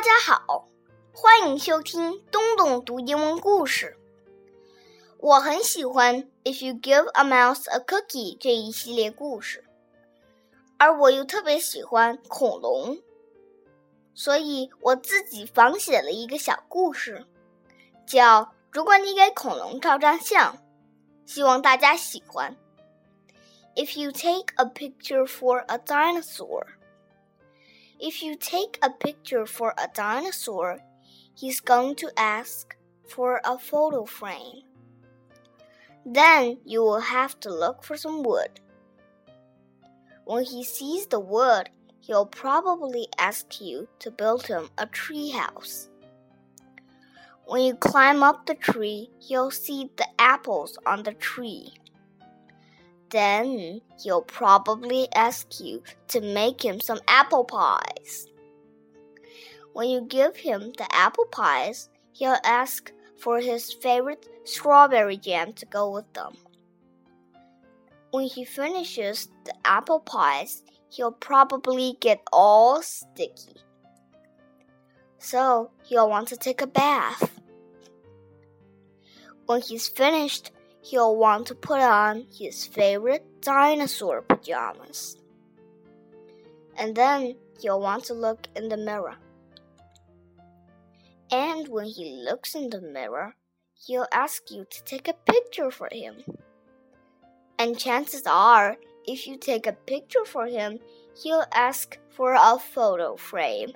大家好，欢迎收听东东读英文故事。我很喜欢《If You Give a Mouse a Cookie》这一系列故事，而我又特别喜欢恐龙，所以我自己仿写了一个小故事，叫《如果你给恐龙照张相》，希望大家喜欢。If you take a picture for a dinosaur. If you take a picture for a dinosaur, he's going to ask for a photo frame. Then you will have to look for some wood. When he sees the wood, he'll probably ask you to build him a tree house. When you climb up the tree, you'll see the apples on the tree. Then he'll probably ask you to make him some apple pies. When you give him the apple pies, he'll ask for his favorite strawberry jam to go with them. When he finishes the apple pies, he'll probably get all sticky. So he'll want to take a bath. When he's finished, he'll want to put on his favorite dinosaur pajamas. And then he'll want to look in the mirror. And when he looks in the mirror, he'll ask you to take a picture for him. And chances are, if you take a picture for him, he'll ask for a photo frame.